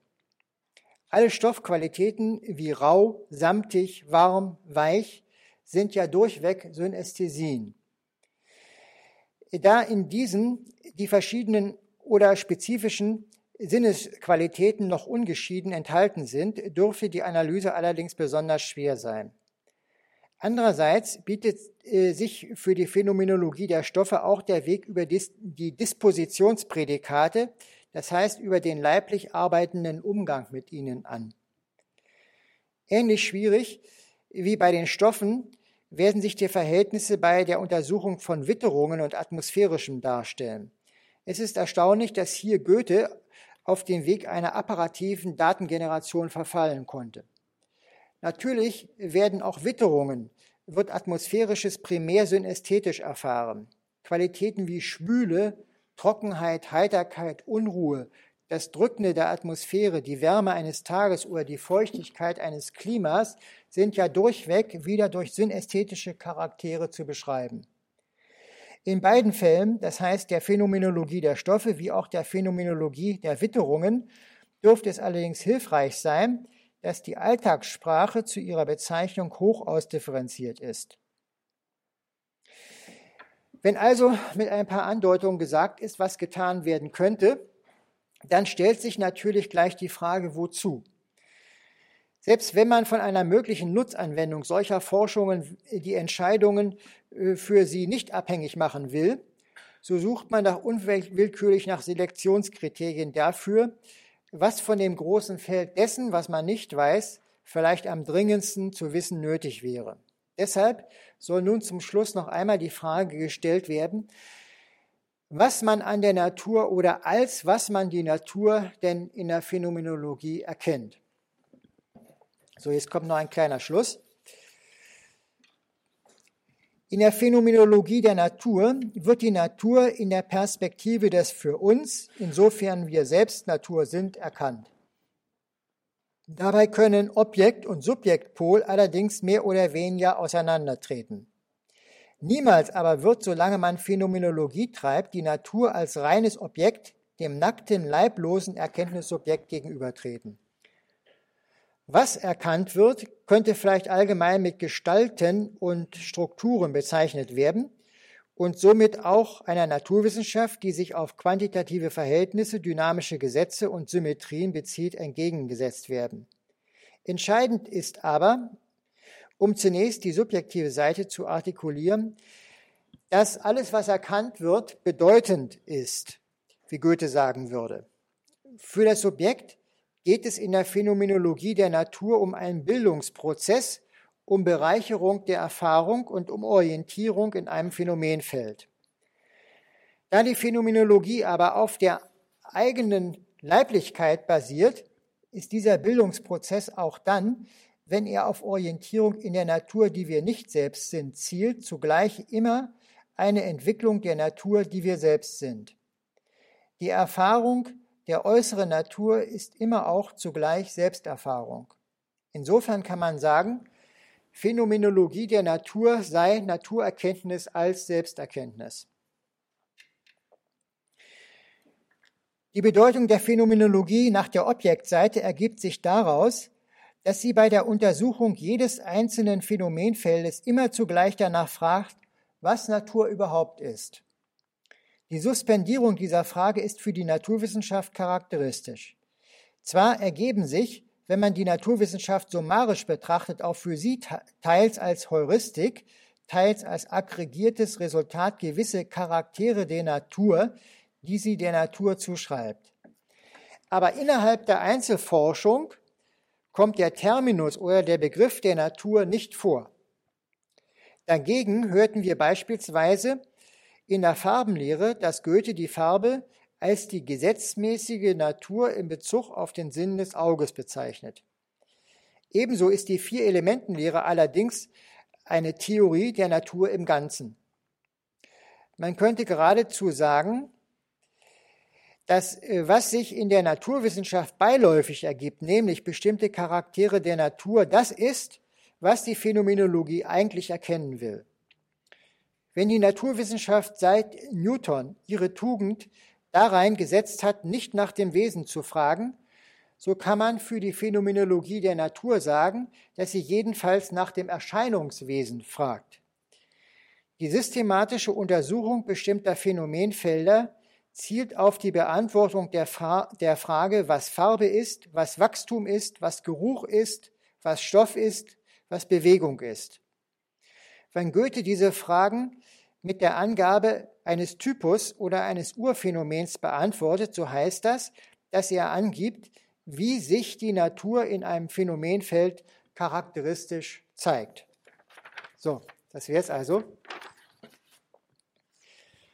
Alle Stoffqualitäten wie rau, samtig, warm, weich sind ja durchweg Synästhesien. Da in diesen die verschiedenen oder spezifischen Sinnesqualitäten noch ungeschieden enthalten sind, dürfte die Analyse allerdings besonders schwer sein. Andererseits bietet äh, sich für die Phänomenologie der Stoffe auch der Weg über die Dispositionsprädikate, das heißt über den leiblich arbeitenden Umgang mit ihnen an. Ähnlich schwierig wie bei den Stoffen werden sich die Verhältnisse bei der Untersuchung von Witterungen und Atmosphärischem darstellen. Es ist erstaunlich, dass hier Goethe auf dem Weg einer apparativen Datengeneration verfallen konnte. Natürlich werden auch Witterungen, wird atmosphärisches primär synästhetisch erfahren. Qualitäten wie Schwüle, Trockenheit, Heiterkeit, Unruhe, das Drückende der Atmosphäre, die Wärme eines Tages oder die Feuchtigkeit eines Klimas sind ja durchweg wieder durch synästhetische Charaktere zu beschreiben. In beiden Fällen, das heißt der Phänomenologie der Stoffe wie auch der Phänomenologie der Witterungen, dürfte es allerdings hilfreich sein, dass die Alltagssprache zu ihrer Bezeichnung hoch ausdifferenziert ist. Wenn also mit ein paar Andeutungen gesagt ist, was getan werden könnte, dann stellt sich natürlich gleich die Frage, wozu? Selbst wenn man von einer möglichen Nutzanwendung solcher Forschungen die Entscheidungen äh, für sie nicht abhängig machen will, so sucht man doch unwillkürlich nach Selektionskriterien dafür, was von dem großen Feld dessen, was man nicht weiß, vielleicht am dringendsten zu wissen nötig wäre. Deshalb soll nun zum Schluss noch einmal die Frage gestellt werden, was man an der Natur oder als was man die Natur denn in der Phänomenologie erkennt. So, jetzt kommt noch ein kleiner Schluss. In der Phänomenologie der Natur wird die Natur in der Perspektive des für uns, insofern wir selbst Natur sind, erkannt. Dabei können Objekt und Subjektpol allerdings mehr oder weniger auseinandertreten. Niemals aber wird, solange man Phänomenologie treibt, die Natur als reines Objekt dem nackten, leiblosen Erkenntnissubjekt gegenübertreten. Was erkannt wird, könnte vielleicht allgemein mit Gestalten und Strukturen bezeichnet werden und somit auch einer Naturwissenschaft, die sich auf quantitative Verhältnisse, dynamische Gesetze und Symmetrien bezieht, entgegengesetzt werden. Entscheidend ist aber, um zunächst die subjektive Seite zu artikulieren, dass alles, was erkannt wird, bedeutend ist, wie Goethe sagen würde. Für das Subjekt geht es in der Phänomenologie der Natur um einen Bildungsprozess, um Bereicherung der Erfahrung und um Orientierung in einem Phänomenfeld. Da die Phänomenologie aber auf der eigenen Leiblichkeit basiert, ist dieser Bildungsprozess auch dann, wenn er auf Orientierung in der Natur, die wir nicht selbst sind, zielt, zugleich immer eine Entwicklung der Natur, die wir selbst sind. Die Erfahrung der äußeren Natur ist immer auch zugleich Selbsterfahrung. Insofern kann man sagen, Phänomenologie der Natur sei Naturerkenntnis als Selbsterkenntnis. Die Bedeutung der Phänomenologie nach der Objektseite ergibt sich daraus, dass sie bei der Untersuchung jedes einzelnen Phänomenfeldes immer zugleich danach fragt, was Natur überhaupt ist. Die Suspendierung dieser Frage ist für die Naturwissenschaft charakteristisch. Zwar ergeben sich, wenn man die Naturwissenschaft summarisch betrachtet, auch für sie teils als Heuristik, teils als aggregiertes Resultat gewisse Charaktere der Natur, die sie der Natur zuschreibt. Aber innerhalb der Einzelforschung kommt der Terminus oder der Begriff der Natur nicht vor. Dagegen hörten wir beispielsweise in der Farbenlehre, dass Goethe die Farbe als die gesetzmäßige Natur in Bezug auf den Sinn des Auges bezeichnet. Ebenso ist die Vier-Elementen-Lehre allerdings eine Theorie der Natur im Ganzen. Man könnte geradezu sagen, das, äh, was sich in der Naturwissenschaft beiläufig ergibt, nämlich bestimmte Charaktere der Natur, das ist, was die Phänomenologie eigentlich erkennen will. Wenn die Naturwissenschaft seit Newton ihre Tugend darein gesetzt hat, nicht nach dem Wesen zu fragen, so kann man für die Phänomenologie der Natur sagen, dass sie jedenfalls nach dem Erscheinungswesen fragt. Die systematische Untersuchung bestimmter Phänomenfelder zielt auf die Beantwortung der, Fra der Frage, was Farbe ist, was Wachstum ist, was Geruch ist, was Stoff ist, was Bewegung ist. Wenn Goethe diese Fragen mit der Angabe eines Typus oder eines Urphänomens beantwortet, so heißt das, dass er angibt, wie sich die Natur in einem Phänomenfeld charakteristisch zeigt. So, Das wäre es also.